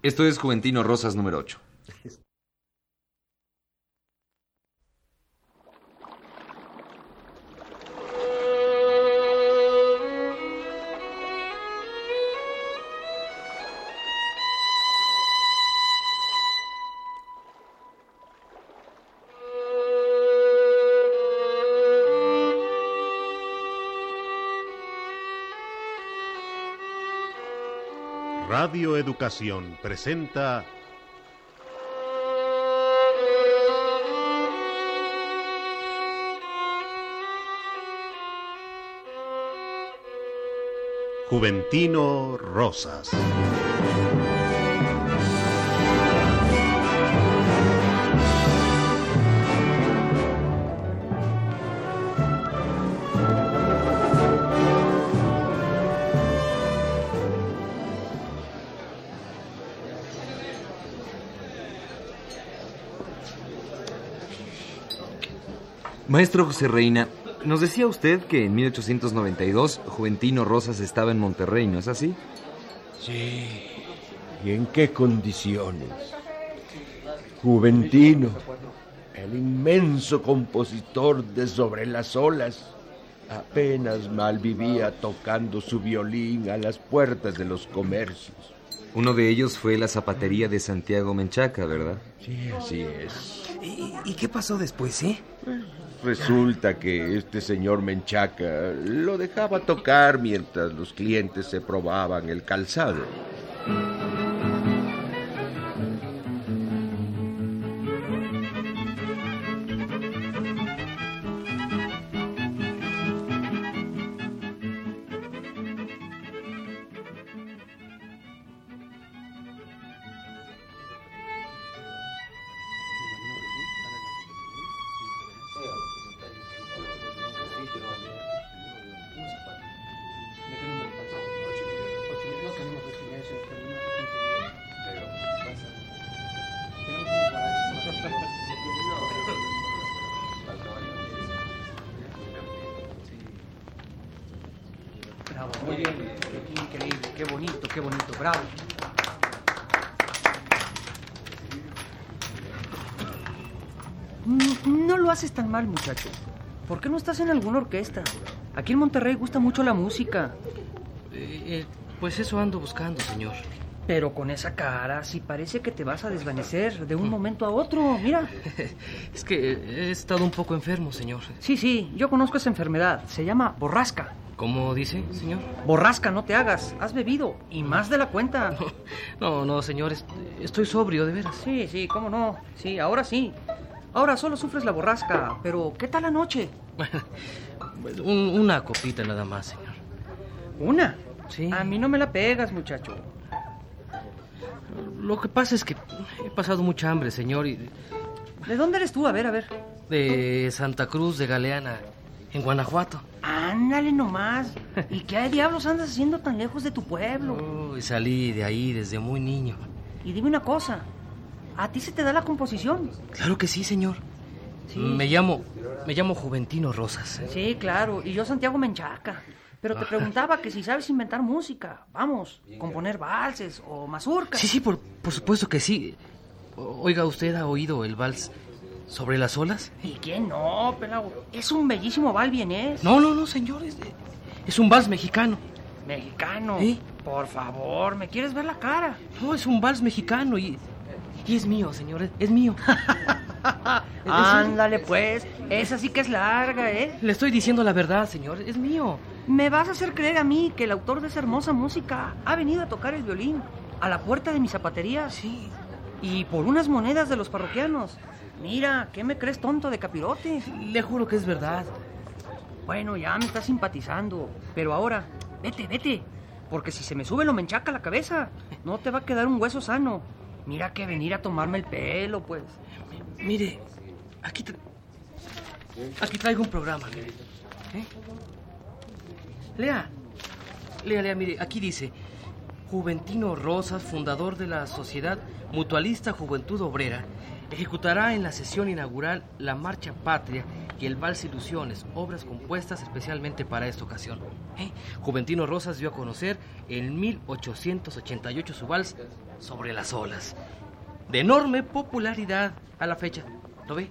Esto es Juventino Rosas número 8. Educación presenta Juventino Rosas. Maestro José Reina, nos decía usted que en 1892 Juventino Rosas estaba en Monterrey, ¿no es así? Sí. ¿Y en qué condiciones? Juventino, el inmenso compositor de Sobre las olas, apenas mal vivía tocando su violín a las puertas de los comercios. Uno de ellos fue la zapatería de Santiago Menchaca, ¿verdad? Sí, así es. ¿Y, y qué pasó después, eh? Resulta que este señor Menchaca lo dejaba tocar mientras los clientes se probaban el calzado. Bonito, qué bonito, bravo. Mm, No lo haces tan mal, muchacho. ¿Por qué no estás en alguna orquesta? Aquí en Monterrey gusta mucho la música. Eh, eh, pues eso ando buscando, señor. Pero con esa cara, sí parece que te vas a desvanecer de un momento a otro. Mira. Es que he estado un poco enfermo, señor. Sí, sí, yo conozco esa enfermedad. Se llama borrasca. ¿Cómo dice, señor? Borrasca, no te hagas. Has bebido. Y más de la cuenta. No, no, señor, est- estoy sobrio, de veras. Sí, sí, cómo no. Sí, ahora sí. Ahora solo sufres la borrasca. Pero, ¿qué tal la noche? Pues, un- una copita nada más, señor. ¿Una? Sí. A mí no me la pegas, muchacho. Lo que pasa es que he pasado mucha hambre, señor, y ¿De dónde eres tú? A ver, a ver. de Santa Cruz de Galeana, en Guanajuato. Ándale nomás. ¿Y qué diablos andas haciendo tan lejos de tu pueblo? Uy, salí de ahí desde muy niño. Y dime una cosa. ¿A ti se te da la composición? Claro que sí, señor. Sí. Me llamo, me llamo Juventino Rosas. Sí, claro. Y yo Santiago Menchaca. Pero te preguntaba que si sabes inventar música. Vamos, componer valses o mazurcas. Sí, sí, por, por supuesto que sí. Oiga, ¿usted ha oído el vals sobre las olas? ¿Y quién no, pelado? Es un bellísimo val vienés. No, no, no, señor. Es, es un vals mexicano. Mexicano. ¿Sí? Por favor, ¿me quieres ver la cara? No, es un vals mexicano y, y es mío, señor. Es, mío. Ándale, pues. Esa sí que es larga, ¿eh? Le estoy diciendo la verdad, señor. Es mío. ¿Me vas a hacer creer a mí que el autor de esa hermosa música ha venido a tocar el violín a la puerta de mi zapatería? Sí. Y por unas monedas de los parroquianos. Mira, ¿qué me crees tonto de capirote? Le juro que es verdad. Bueno, ya me estás simpatizando. Pero ahora, vete, vete. Porque si se me sube lo menchaca a la cabeza, no te va a quedar un hueso sano. Mira que venir a tomarme el pelo, pues. Mire, aquí, tra- aquí traigo un programa. mire. ¿Eh? Lea. Lea, lea, mire, aquí dice. Juventino Rosas, fundador de la Sociedad Mutualista Juventud Obrera, ejecutará en la sesión inaugural la Marcha Patria y el Vals Ilusiones, obras compuestas especialmente para esta ocasión. Eh, Juventino Rosas dio a conocer en 1888 su vals sobre las olas, de enorme popularidad a la fecha. ¿Lo ve?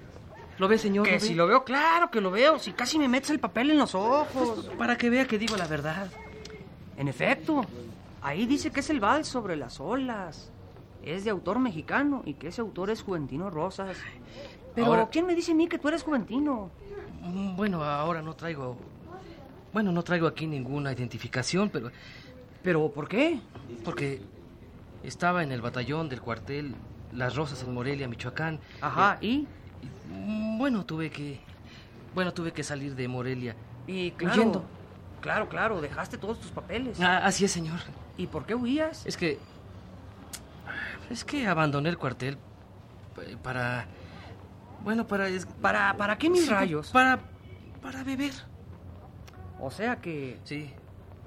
¿Lo ve, señor? Que ve? si lo veo, claro que lo veo. Si casi me metes el papel en los ojos. Para que vea que digo la verdad. En efecto, ahí dice que es el vals sobre las olas. Es de autor mexicano y que ese autor es Juventino Rosas. Pero Ahora- ¿quién me dice a mí que tú eres Juventino? Mm, Bueno, ahora no traigo... Bueno, no traigo aquí ninguna identificación, pero... ¿Pero por qué? Porque estaba en el batallón del cuartel Las Rosas en Morelia, Michoacán. Ajá, ¿y? Eh, mm, Bueno, tuve que... Bueno, tuve que salir de Morelia. Y claro, Huyendo. claro, claro, dejaste todos tus papeles. Ah, así es, señor. ¿Y por qué huías? Es que... Es que abandoné el cuartel eh, para... Bueno, para... ¿Para, para qué mis Sí, rayos? Para... Para beber. O sea que Sí,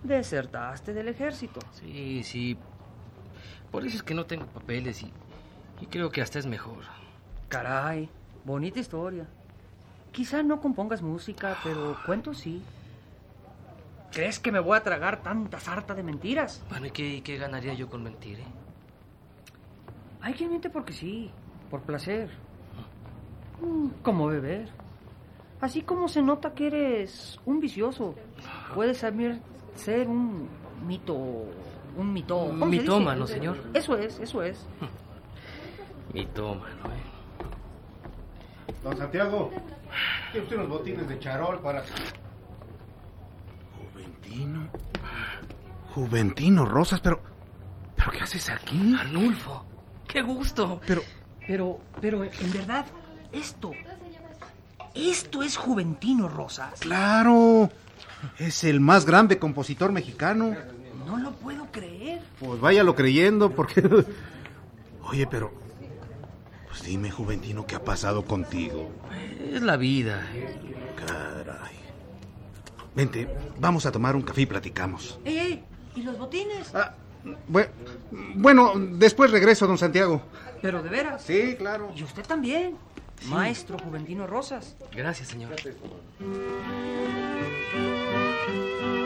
desertaste del ejército. sí, sí. Por eso es que no tengo papeles y... Y creo que hasta es mejor. Caray, bonita historia. Quizá no compongas música, pero cuentos sí. ¿Crees que me voy a tragar tanta sarta de mentiras? Bueno, ¿y qué, qué ganaría yo con mentir, eh? Hay quien miente porque sí, por placer. Mm, Como beber. Así como se nota que eres un vicioso, puedes ser, ser un mito. Un mito. Un ¿cómo se mitómano, señor. Eso es, eso es. Mitómano, eh. Don Santiago, ¿quiere usted unos botines de charol para... Juventino. Juventino Rosas, pero. ¿Pero qué haces aquí? Arnulfo, qué gusto. Pero. Pero, pero en verdad, esto. Esto es Juventino Rosas. Claro, es el más grande compositor mexicano. No lo puedo creer. Pues váyalo creyendo porque... Oye, pero. Pues dime, Juventino, ¿qué ha pasado contigo? Es la vida. Caray. Vente, vamos a tomar un café y platicamos. ¡Ey, ey! ¿Y los botines? Ah, bueno, después regreso, don Santiago. Pero de veras. Sí, claro. Y usted también. Maestro Juventino Rosas. Gracias, señor. Y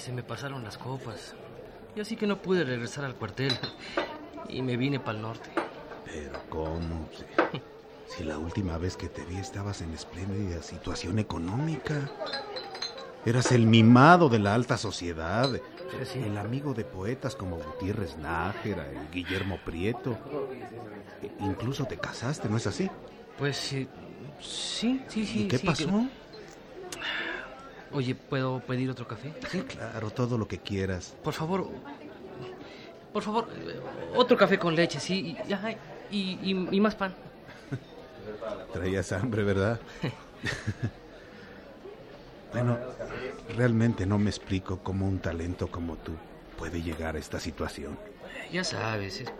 se me pasaron las copas. Y así que no pude regresar al cuartel. Y me vine para el norte. Pero ¿cómo? Si, la última vez que te vi estabas en espléndida situación económica. Eras el mimado de la alta sociedad. sí. El amigo de poetas como Gutiérrez Nájera y Guillermo Prieto. E- incluso te casaste, ¿no es así? Pues sí, sí, sí, sí. ¿Y qué sí, pasó? que- Oye, ¿puedo pedir otro café? Sí, claro, todo lo que quieras. Por favor. Por favor, otro café con leche, sí. Y, ajá, y, y- y más pan. Traías hambre, ¿verdad? bueno, realmente no me explico cómo un talento como tú puede llegar a esta situación. Ya sabes, es,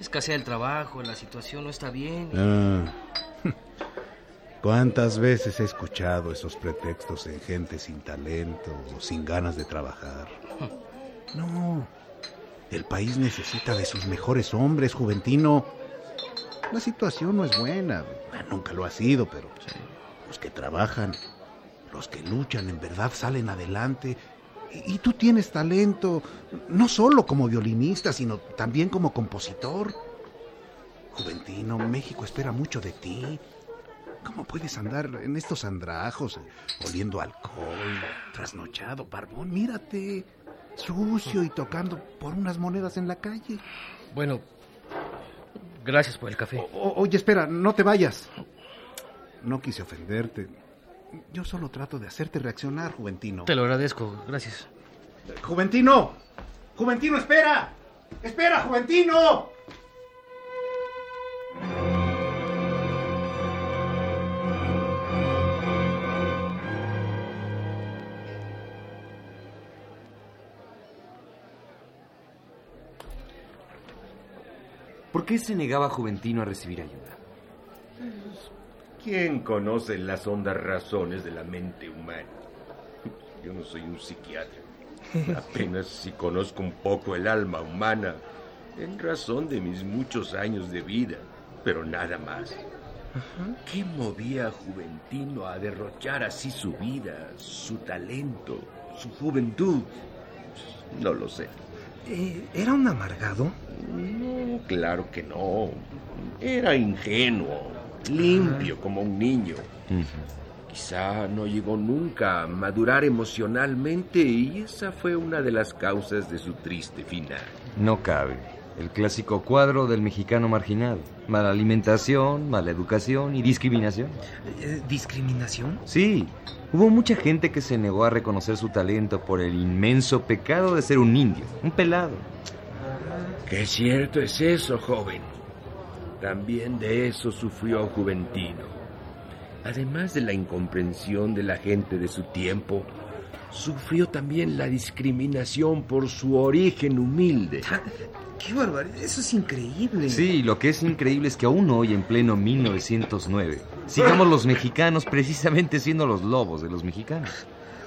escasea el trabajo, la situación no está bien. Ah. ¿Cuántas veces he escuchado esos pretextos en gente sin talento o sin ganas de trabajar? No, el país necesita de sus mejores hombres, Juventino. La situación no es buena, Bueno, nunca lo ha sido, pero los que trabajan, los que luchan, en verdad salen adelante. Y tú tienes talento, no solo como violinista, sino también como compositor. Juventino, México espera mucho de ti. ¿Cómo puedes andar en estos andrajos, oliendo alcohol, trasnochado, barbón? Mírate, sucio y tocando por unas monedas en la calle. Bueno, gracias por el café. O- oye, espera, no te vayas. No quise ofenderte. Yo solo trato de hacerte reaccionar, Juventino. Te lo agradezco, gracias. Juventino, Juventino, espera. Espera, Juventino. ¿Por qué se negaba Juventino a recibir ayuda? ¿Quién conoce las hondas razones de la mente humana? Yo no soy un psiquiatra. Apenas si conozco un poco el alma humana en razón de mis muchos años de vida, pero nada más. ¿Qué movía a Juventino a derrochar así su vida, su talento, su juventud? No lo sé. Eh, ¿Era un amargado? No, claro que no. Era ingenuo, limpio como un niño. Quizá no llegó nunca a madurar emocionalmente y esa fue una de las causas de su triste final. No cabe. El clásico cuadro del mexicano marginado. Mala alimentación, mala educación y discriminación. Eh, ¿Discriminación? Sí, hubo mucha gente que se negó a reconocer su talento por el inmenso pecado de ser un indio, un pelado. Qué cierto es eso, joven. También de eso sufrió Juventino. Además de la incomprensión de la gente de su tiempo, sufrió también la discriminación por su origen humilde. ¡Qué barbaridad! Eso es increíble. Sí, lo que es increíble es que aún hoy, en pleno 1909, sigamos los mexicanos precisamente siendo los lobos de los mexicanos.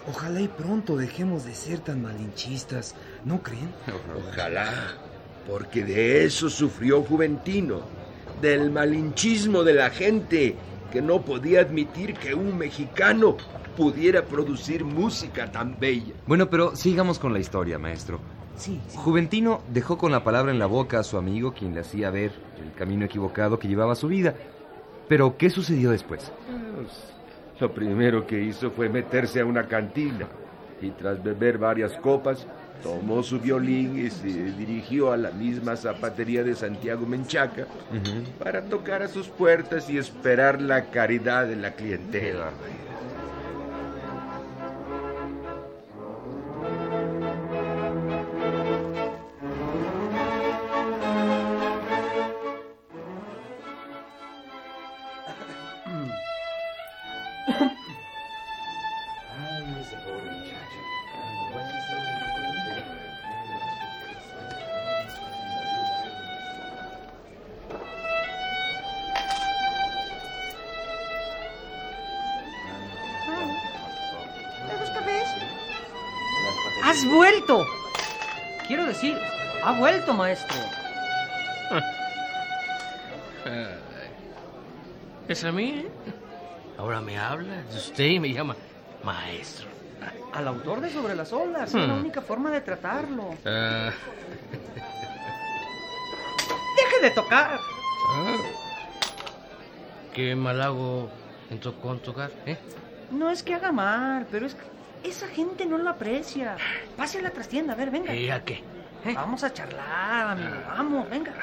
Ojalá y pronto dejemos de ser tan malinchistas, ¿no creen? Ojalá, porque de eso sufrió Juventino, del malinchismo de la gente que no podía admitir que un mexicano pudiera producir música tan bella. Bueno, pero sigamos con la historia, maestro. Sí, sí. Juventino dejó con la palabra en la boca a su amigo, quien le hacía ver el camino equivocado que llevaba su vida. Pero, ¿qué sucedió después? Pues, lo primero que hizo fue meterse a una cantina y tras beber varias copas, tomó su violín y se dirigió a la misma zapatería de Santiago Menchaca para tocar a sus puertas y esperar la caridad de la clientela. ¡Has vuelto! Quiero decir, ha vuelto, maestro. ¿Es a mí? eh? Ahora me habla de usted y me llama maestro. Al autor de Sobre las olas. Es la Hmm. única forma de tratarlo. Ah, ¡Deje de tocar! ah. ¿Qué mal hago en to- con tocar? ¿eh? No es que haga mal, pero es que esa gente no lo aprecia. Pase a la trastienda, a ver, venga. ¿Y a qué? ¿Eh? Vamos a charlar, amigo. Vamos, venga.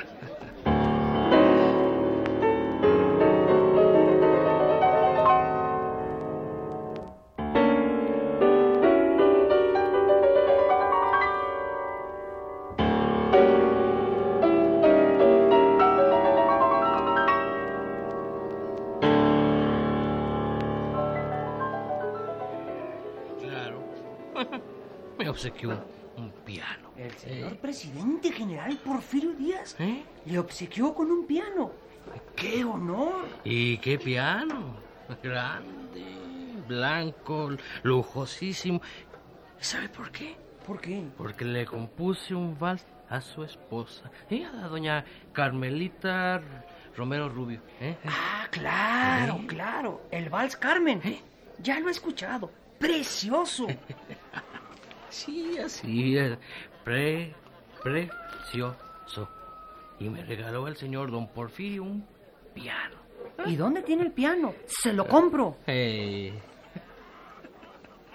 me obsequió un, piano. El señor presidente general Porfirio Díaz ¿Eh? le obsequió con un piano. ¡Qué honor! ¿Y qué piano? Grande, blanco, lujosísimo. ¿Sabe por qué? ¿Por qué? Porque le compuse un vals a su esposa, ¿eh? a la doña Carmelita Romero Rubio. ¿eh? Ah, claro, ¿Eh? claro. El Vals Carmen. ¿Eh? Ya lo he escuchado. ¡Precioso! Sí, así es. Pre, precioso. Y me regaló el señor don Porfirio un piano. ¿Y dónde tiene el piano? Se lo compro. Eh,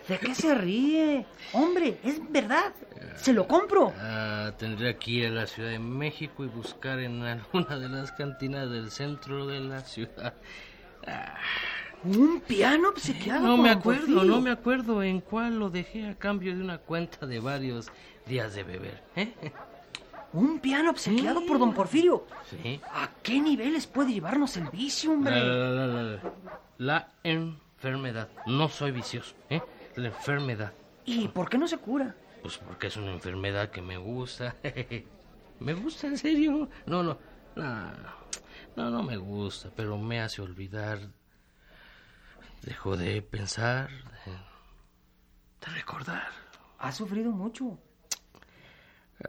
¿De qué se ríe? Hombre, es verdad. Se lo compro. ah, tendré que ir a la Ciudad de México y buscar en alguna de las cantinas del centro de la ciudad. Un piano obsequiado No me acuerdo, no me acuerdo en cuál lo dejé a cambio de una cuenta de varios días de beber. ¿eh? Un piano obsequiado por don Porfirio. Sí. ¿A qué niveles puede llevarnos el vicio, La, hombre? la, la, la, la. La enfermedad. No soy vicioso, ¿eh? La enfermedad. ¿Y por qué no se cura? Pues porque es una enfermedad que me gusta. me gusta, en serio. No, no. No, no, no me gusta, pero me hace olvidar. Dejo de pensar, de, de recordar. Ha sufrido mucho.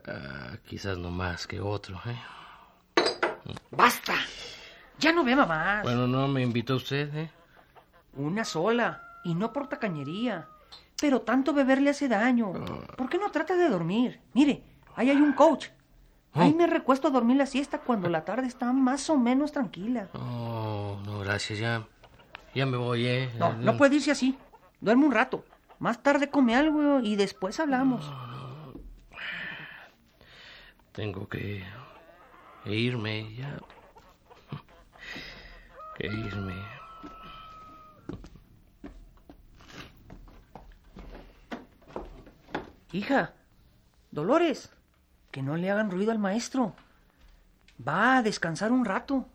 Ah, quizás no más que otro, ¿eh? ¡Basta! Ya no beba más. Bueno, no me invitó usted, ¿eh? Una sola. Y no por tacañería. Pero tanto beber le hace daño. ¿Por qué no trata de dormir? Mire, ahí hay un coach. Ahí me recuesto a dormir la siesta cuando la tarde está más o menos tranquila. Oh, no, gracias, ya. Ya me voy, ¿eh? No, no puede irse así. Duerme un rato. Más tarde come algo y después hablamos. Tengo que irme ya. Que irme. Hija, Dolores, que no le hagan ruido al maestro. Va a descansar un rato.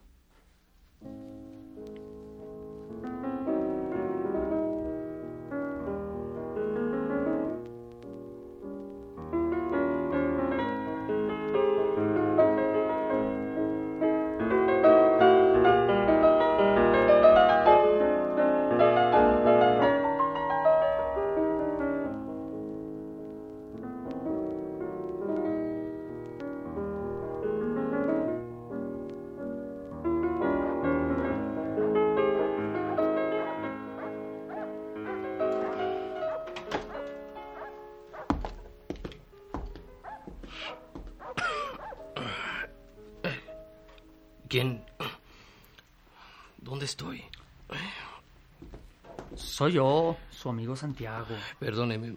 Soy yo, su amigo Santiago. Perdóneme,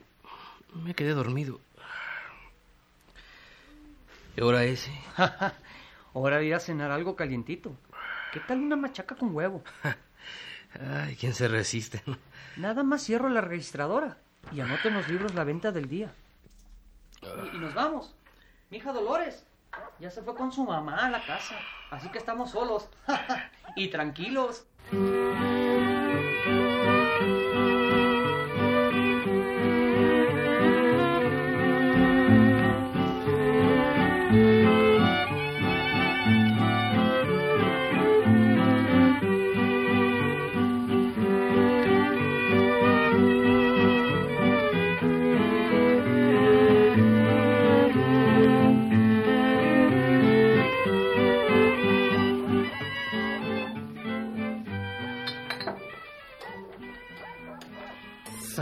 me quedé dormido. ¿Qué hora es? Ahora voy a cenar algo calientito. ¿Qué tal una machaca con huevo? Ay, ¿quién se resiste? Nada más cierro la registradora y anoto en los libros la venta del día. Y, y nos vamos. Mi hija Dolores ya se fue con su mamá a la casa, así que estamos solos y tranquilos.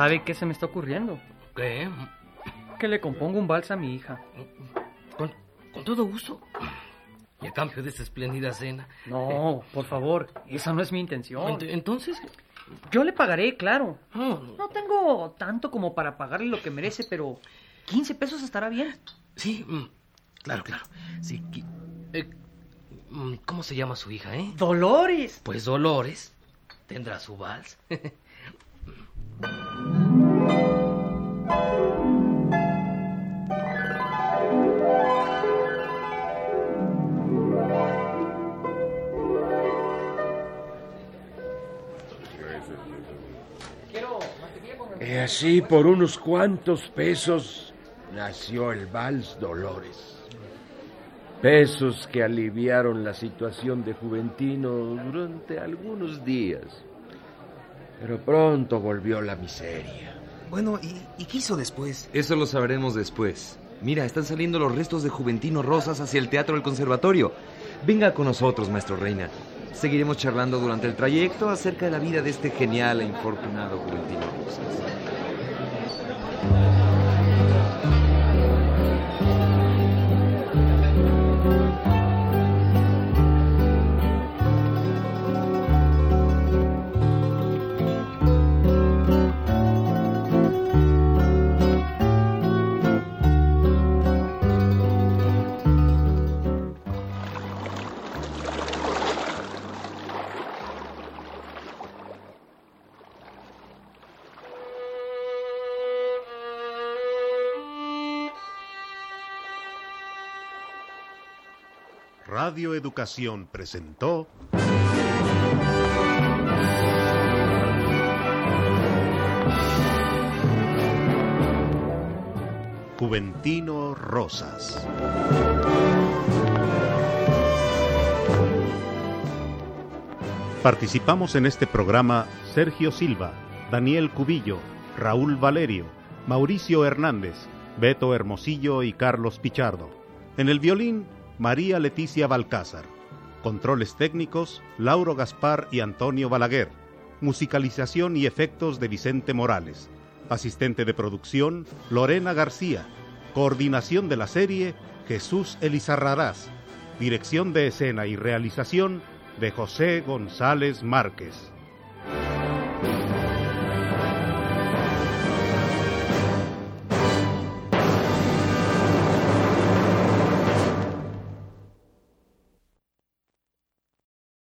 ¿Sabe qué se me está ocurriendo? ¿Qué? Que le compongo un vals a mi hija. Con, con todo gusto. Y a cambio de esta espléndida cena. No, por favor, esa no es mi intención. Ent- Entonces, Yo le pagaré, claro. no, No tengo tanto como para pagarle lo que merece, pero 15 pesos estará bien. sí, mm, claro, claro. Sí, eh, mm, ¿Cómo se llama su hija, eh? Dolores. Pues Dolores tendrá su vals. así, por unos cuantos pesos, nació el Vals Dolores. Pesos que aliviaron la situación de Juventino durante algunos días. Pero pronto volvió la miseria. Bueno, ¿y, y qué hizo después? Eso lo sabremos después. Mira, están saliendo los restos de Juventino Rosas hacia el Teatro del Conservatorio. Venga con nosotros, maestro Reina. Seguiremos charlando durante el trayecto acerca de la vida de este genial e infortunado Juventino Rosas. Thank. Radio Educación presentó Juventino Rosas. Participamos en este programa Sergio Silva, Daniel Cubillo, Raúl Valerio, Mauricio Hernández, Beto Hermosillo y Carlos Pichardo. En el violín, María Leticia Balcázar. Controles técnicos, Lauro Gaspar y Antonio Balaguer. Musicalización y efectos de Vicente Morales. Asistente de producción, Lorena García. Coordinación de la serie, Jesús Elizarrarás. Dirección de escena y realización de José González Márquez.